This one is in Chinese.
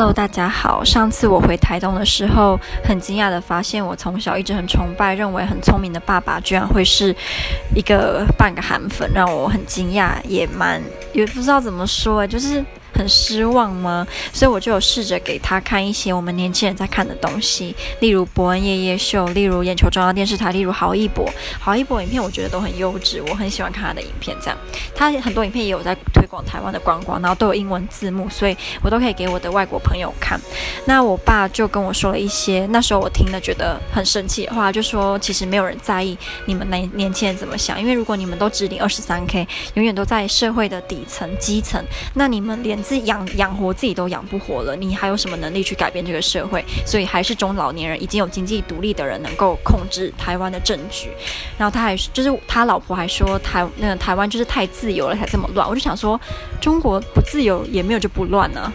Hello，大家好。上次我回台东的时候，很惊讶的发现，我从小一直很崇拜、认为很聪明的爸爸，居然会是一个半个韩粉，让我很惊讶，也蛮也不知道怎么说，就是。很失望吗？所以我就有试着给他看一些我们年轻人在看的东西，例如伯恩夜夜秀，例如眼球中央电视台，例如郝一博。郝一博影片我觉得都很优质，我很喜欢看他的影片。这样，他很多影片也有在推广台湾的观光，然后都有英文字幕，所以我都可以给我的外国朋友看。那我爸就跟我说了一些那时候我听了觉得很生气的话，就说其实没有人在意你们年年轻人怎么想，因为如果你们都只领二十三 K，永远都在社会的底层基层，那你们连。自己养养活自己都养不活了，你还有什么能力去改变这个社会？所以还是中老年人已经有经济独立的人能够控制台湾的政局。然后他还就是他老婆还说台那个台湾就是太自由了才这么乱。我就想说，中国不自由也没有就不乱呢、